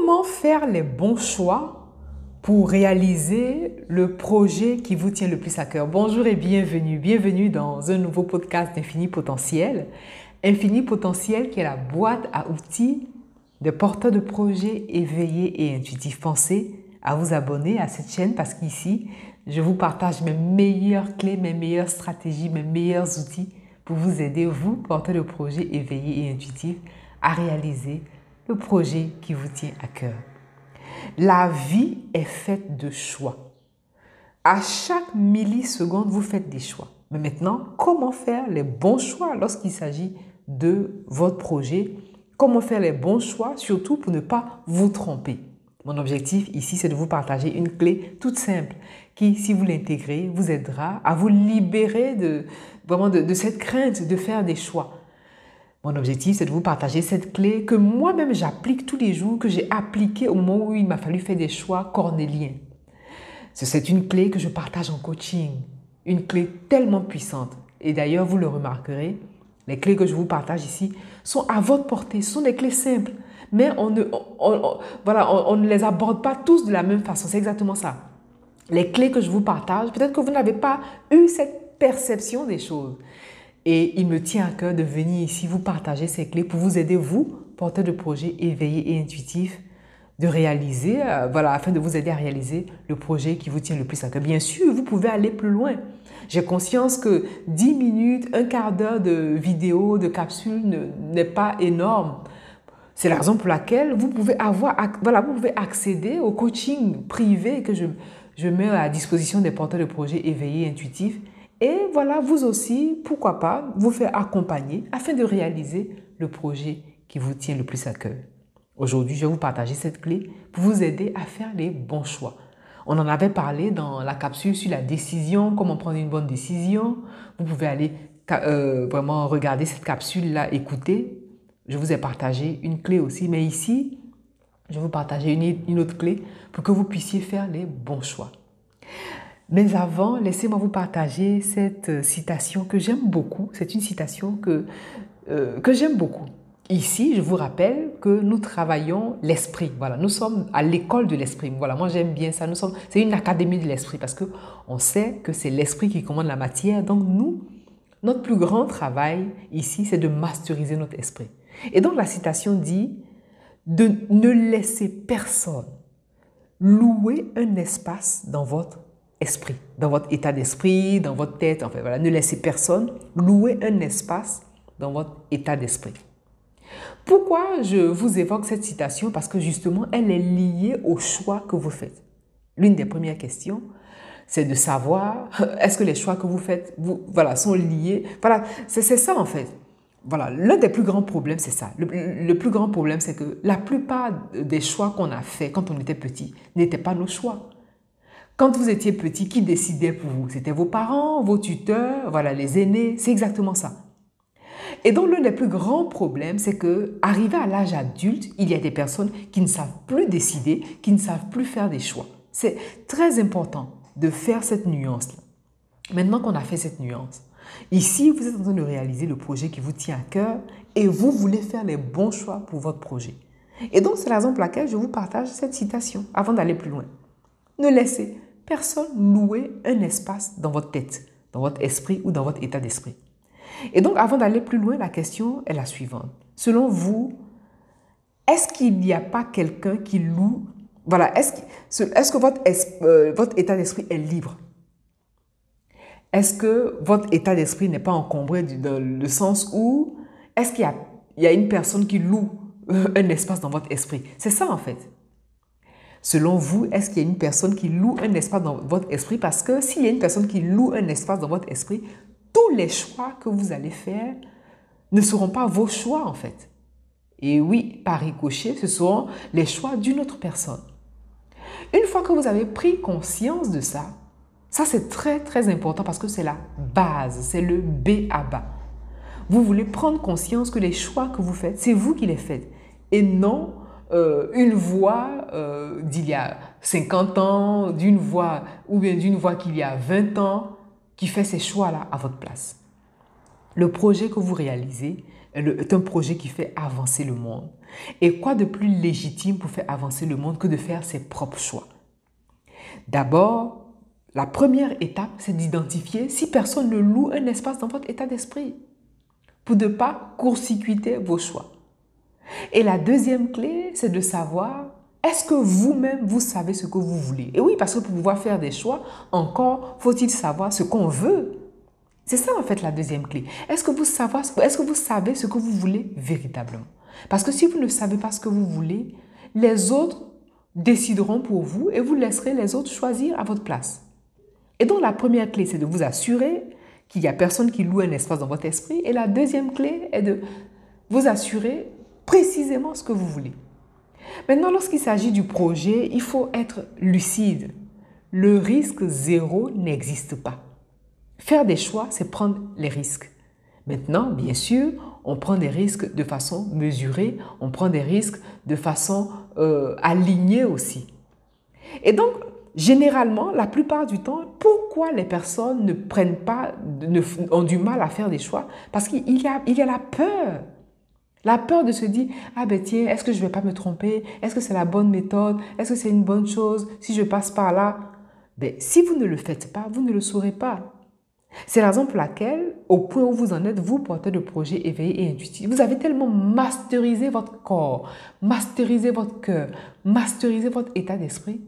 Comment faire les bons choix pour réaliser le projet qui vous tient le plus à cœur Bonjour et bienvenue. Bienvenue dans un nouveau podcast d'Infini Potentiel. Infini Potentiel qui est la boîte à outils de porteurs de projets éveillés et intuitifs. Pensez à vous abonner à cette chaîne parce qu'ici, je vous partage mes meilleures clés, mes meilleures stratégies, mes meilleurs outils pour vous aider, vous, porteurs de projets éveillés et intuitifs, à réaliser le projet qui vous tient à cœur. La vie est faite de choix. À chaque milliseconde, vous faites des choix. Mais maintenant, comment faire les bons choix lorsqu'il s'agit de votre projet? Comment faire les bons choix, surtout pour ne pas vous tromper? Mon objectif ici, c'est de vous partager une clé toute simple qui, si vous l'intégrez, vous aidera à vous libérer de, vraiment de cette crainte de faire des choix. Mon objectif, c'est de vous partager cette clé que moi-même j'applique tous les jours, que j'ai appliquée au moment où il m'a fallu faire des choix cornéliens. C'est une clé que je partage en coaching, une clé tellement puissante. Et d'ailleurs, vous le remarquerez, les clés que je vous partage ici sont à votre portée, sont des clés simples, mais on ne, voilà, on ne les aborde pas tous de la même façon. C'est exactement ça. Les clés que je vous partage, peut-être que vous n'avez pas eu cette perception des choses. Et il me tient à cœur de venir ici vous partager ces clés pour vous aider, vous, porteurs de projets éveillés et intuitifs, de réaliser, euh, voilà, afin de vous aider à réaliser le projet qui vous tient le plus à cœur. Bien sûr, vous pouvez aller plus loin. J'ai conscience que 10 minutes, un quart d'heure de vidéo, de capsule n'est pas énorme. C'est la raison pour laquelle vous pouvez avoir, voilà, vous pouvez accéder au coaching privé que je, je mets à disposition des porteurs de projets éveillés et intuitifs et voilà, vous aussi, pourquoi pas, vous faire accompagner afin de réaliser le projet qui vous tient le plus à cœur. Aujourd'hui, je vais vous partager cette clé pour vous aider à faire les bons choix. On en avait parlé dans la capsule sur la décision, comment prendre une bonne décision. Vous pouvez aller euh, vraiment regarder cette capsule-là, écouter. Je vous ai partagé une clé aussi, mais ici, je vais vous partager une, une autre clé pour que vous puissiez faire les bons choix. Mais avant, laissez-moi vous partager cette euh, citation que j'aime beaucoup. C'est une citation que, euh, que j'aime beaucoup. Ici, je vous rappelle que nous travaillons l'esprit. Voilà, nous sommes à l'école de l'esprit. Voilà, moi j'aime bien ça. Nous sommes, c'est une académie de l'esprit parce que on sait que c'est l'esprit qui commande la matière. Donc nous, notre plus grand travail ici, c'est de masteriser notre esprit. Et donc la citation dit de ne laisser personne louer un espace dans votre esprit, dans votre état d'esprit, dans votre tête. En fait, voilà, ne laissez personne louer un espace dans votre état d'esprit. Pourquoi je vous évoque cette citation? Parce que justement, elle est liée au choix que vous faites. L'une des premières questions, c'est de savoir est-ce que les choix que vous faites, vous, voilà, sont liés? Voilà, c'est ça en fait. Voilà, l'un des plus grands problèmes, c'est ça. Le, le, plus grand problème, c'est que la plupart des choix qu'on a faits quand on était petit n'étaient pas nos choix. Quand vous étiez petit, qui décidait pour vous? C'était vos parents, vos tuteurs, voilà, les aînés, c'est exactement ça. Et donc l'un des plus grands problèmes, c'est que arrivé à l'âge adulte, il y a des personnes qui ne savent plus décider, qui ne savent plus faire des choix. C'est très important de faire cette nuance-là. Maintenant qu'on a fait cette nuance, ici, vous êtes en train de réaliser le projet qui vous tient à cœur et vous voulez faire les bons choix pour votre projet. Et donc, c'est la raison pour laquelle je vous partage cette citation avant d'aller plus loin. Ne laissez personne louer un espace dans votre tête, dans votre esprit ou dans votre état d'esprit. Et donc, avant d'aller plus loin, la question est la suivante. Selon vous, est-ce qu'il n'y a pas quelqu'un qui loue? Voilà, est-ce que, votre, euh, votre état d'esprit est libre? Est-ce que votre état d'esprit n'est pas encombré dans le sens où est-ce qu'il y a, une personne qui loue euh, un espace dans votre esprit? C'est ça en fait. Selon vous, est-ce qu'il y a une personne qui loue un espace dans votre esprit? Parce que s'il y a une personne qui loue un espace dans votre esprit, tous les choix que vous allez faire ne seront pas vos choix en fait. Et oui, par ricochet, ce seront les choix d'une autre personne. Une fois que vous avez pris conscience de ça, ça c'est très très important parce que c'est la base, c'est le B à bas. Vous voulez prendre conscience que les choix que vous faites, c'est vous qui les faites et non euh, une voix euh, d'il y a 50 ans, d'une voix ou bien d'une voix qu'il y a 20 ans qui fait ces choix-là à votre place. Le projet que vous réalisez, est un projet qui fait avancer le monde. Et quoi de plus légitime pour faire avancer le monde que de faire ses propres choix? D'abord, la première étape, c'est d'identifier si personne ne loue un espace dans votre état d'esprit pour ne pas court-circuiter vos choix. Et la deuxième clé, c'est de savoir est-ce que vous-même, vous savez ce que vous voulez? Et oui, parce que pour pouvoir faire des choix, encore faut-il savoir ce qu'on veut. C'est ça en fait la deuxième clé. Est-ce que, vous savez, ce que vous voulez véritablement? Parce que si vous ne savez pas ce que vous voulez, les autres décideront pour vous et vous laisserez les autres choisir à votre place. Et donc la première clé, c'est de vous assurer qu'il n'y a personne qui loue un espace dans votre esprit. Et la deuxième clé est de vous assurer précisément ce que vous voulez. Maintenant, lorsqu'il s'agit du projet, il faut être lucide. Le risque zéro n'existe pas. Faire des choix, c'est prendre les risques. Maintenant, bien sûr, on prend des risques de façon mesurée, on prend des risques de façon euh, alignée aussi. Et donc, généralement, la plupart du temps, pourquoi les personnes ne prennent pas, ont du mal à faire des choix? Parce qu'il y y a la peur. La peur de se dire, ah ben tiens, est-ce que je ne vais pas me tromper? Est-ce que c'est la bonne méthode? Est-ce que c'est une bonne chose si je passe par là? Ben, Si vous ne le faites pas, vous ne le saurez pas. C'est la raison pour laquelle, au point où vous en êtes, vous, portez de projet éveillé et intuitif, vous avez tellement masterisé votre corps, masterisé votre cœur, masterisé votre état d'esprit,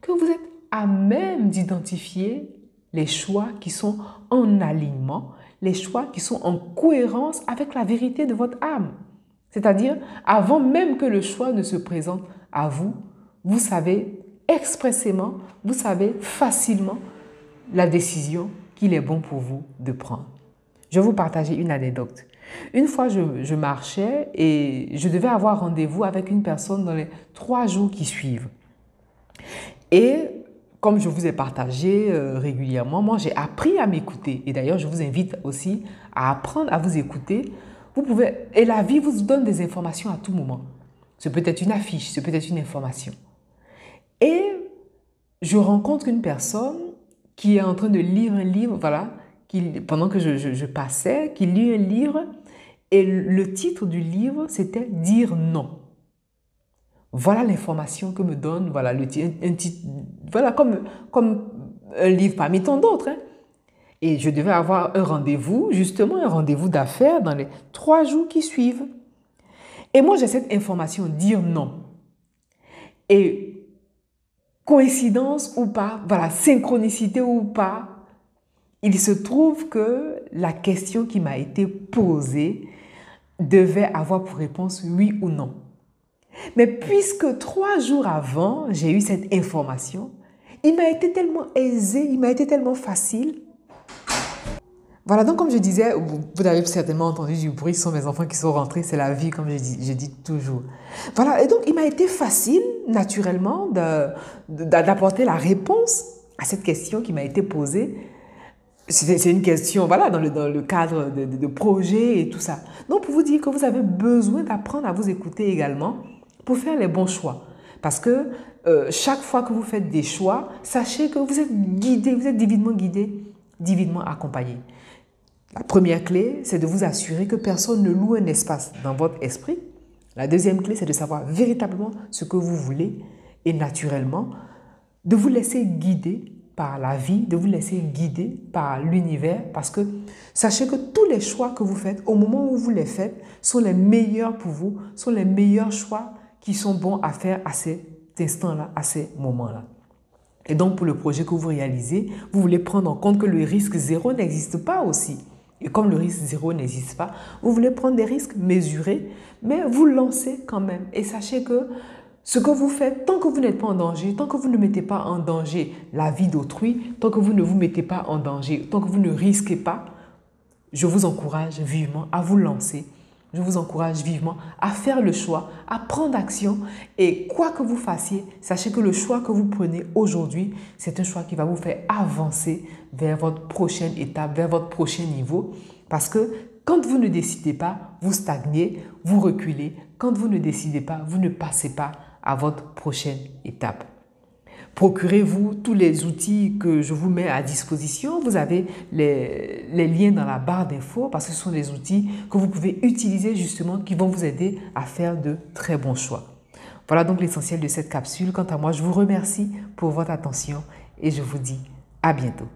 que vous êtes à même d'identifier les choix qui sont en alignement, les choix qui sont en cohérence avec la vérité de votre âme. C'est-à-dire, avant même que le choix ne se présente à vous, vous savez expressément, vous savez facilement la décision qu'il est bon pour vous de prendre. Je vais vous partager une anecdote. Une fois, je, marchais et je devais avoir rendez-vous avec une personne dans les trois jours qui suivent. Et comme je vous ai partagé euh, régulièrement, moi j'ai appris à m'écouter. Et d'ailleurs, je vous invite aussi à apprendre à vous écouter vous pouvez, et la vie vous donne des informations à tout moment. C'est peut-être une affiche, c'est peut-être une information. Et je rencontre une personne qui est en train de lire un livre, voilà, qui, pendant que je, passais, qui lit un livre, et le titre du livre, c'était Dire non. Voilà l'information que me donne, voilà, le, un, voilà, comme, comme un livre parmi tant d'autres. Hein. Et je devais avoir un rendez-vous, justement un rendez-vous d'affaires dans les trois jours qui suivent. Et moi, j'ai cette information, dire non. Et coïncidence ou pas, voilà, synchronicité ou pas, il se trouve que la question qui m'a été posée devait avoir pour réponse oui ou non. Mais puisque trois jours avant, j'ai eu cette information, il m'a été tellement aisé, il m'a été tellement facile voilà, donc comme je disais, vous, avez certainement entendu du bruit, ce sont mes enfants qui sont rentrés, c'est la vie, comme je dis, toujours. Voilà, et donc il m'a été facile, naturellement, d'apporter la réponse à cette question qui m'a été posée. C'est une question, voilà, dans le, cadre de, de, projet et tout ça. Donc pour vous dire que vous avez besoin d'apprendre à vous écouter également pour faire les bons choix. Parce que euh, chaque fois que vous faites des choix, sachez que vous êtes guidé, vous êtes divinement guidé, divinement accompagné. La première clé, c'est de vous assurer que personne ne loue un espace dans votre esprit. La deuxième clé, c'est de savoir véritablement ce que vous voulez et naturellement de vous laisser guider par la vie, de vous laisser guider par l'univers parce que sachez que tous les choix que vous faites, au moment où vous les faites, sont les meilleurs pour vous, sont les meilleurs choix qui sont bons à faire à cet instant-là, à ces moments-là. Et donc pour le projet que vous réalisez, vous voulez prendre en compte que le risque zéro n'existe pas aussi. Et comme le risque zéro n'existe pas, vous voulez prendre des risques mesurés, mais vous lancez quand même. Et sachez que ce que vous faites, tant que vous n'êtes pas en danger, tant que vous ne mettez pas en danger la vie d'autrui, tant que vous ne vous mettez pas en danger, tant que vous ne risquez pas, je vous encourage vivement à vous lancer je vous encourage vivement à faire le choix, à prendre action et quoi que vous fassiez, sachez que le choix que vous prenez aujourd'hui, c'est un choix qui va vous faire avancer vers votre prochaine étape, vers votre prochain niveau. Parce que quand vous ne décidez pas, vous stagnez, vous reculez. Quand vous ne décidez pas, vous ne passez pas à votre prochaine étape. Procurez-vous tous les outils que je vous mets à disposition. Vous avez les, liens dans la barre d'infos parce que ce sont des outils que vous pouvez utiliser justement qui vont vous aider à faire de très bons choix. Voilà donc l'essentiel de cette capsule. Quant à moi, je vous remercie pour votre attention et je vous dis à bientôt.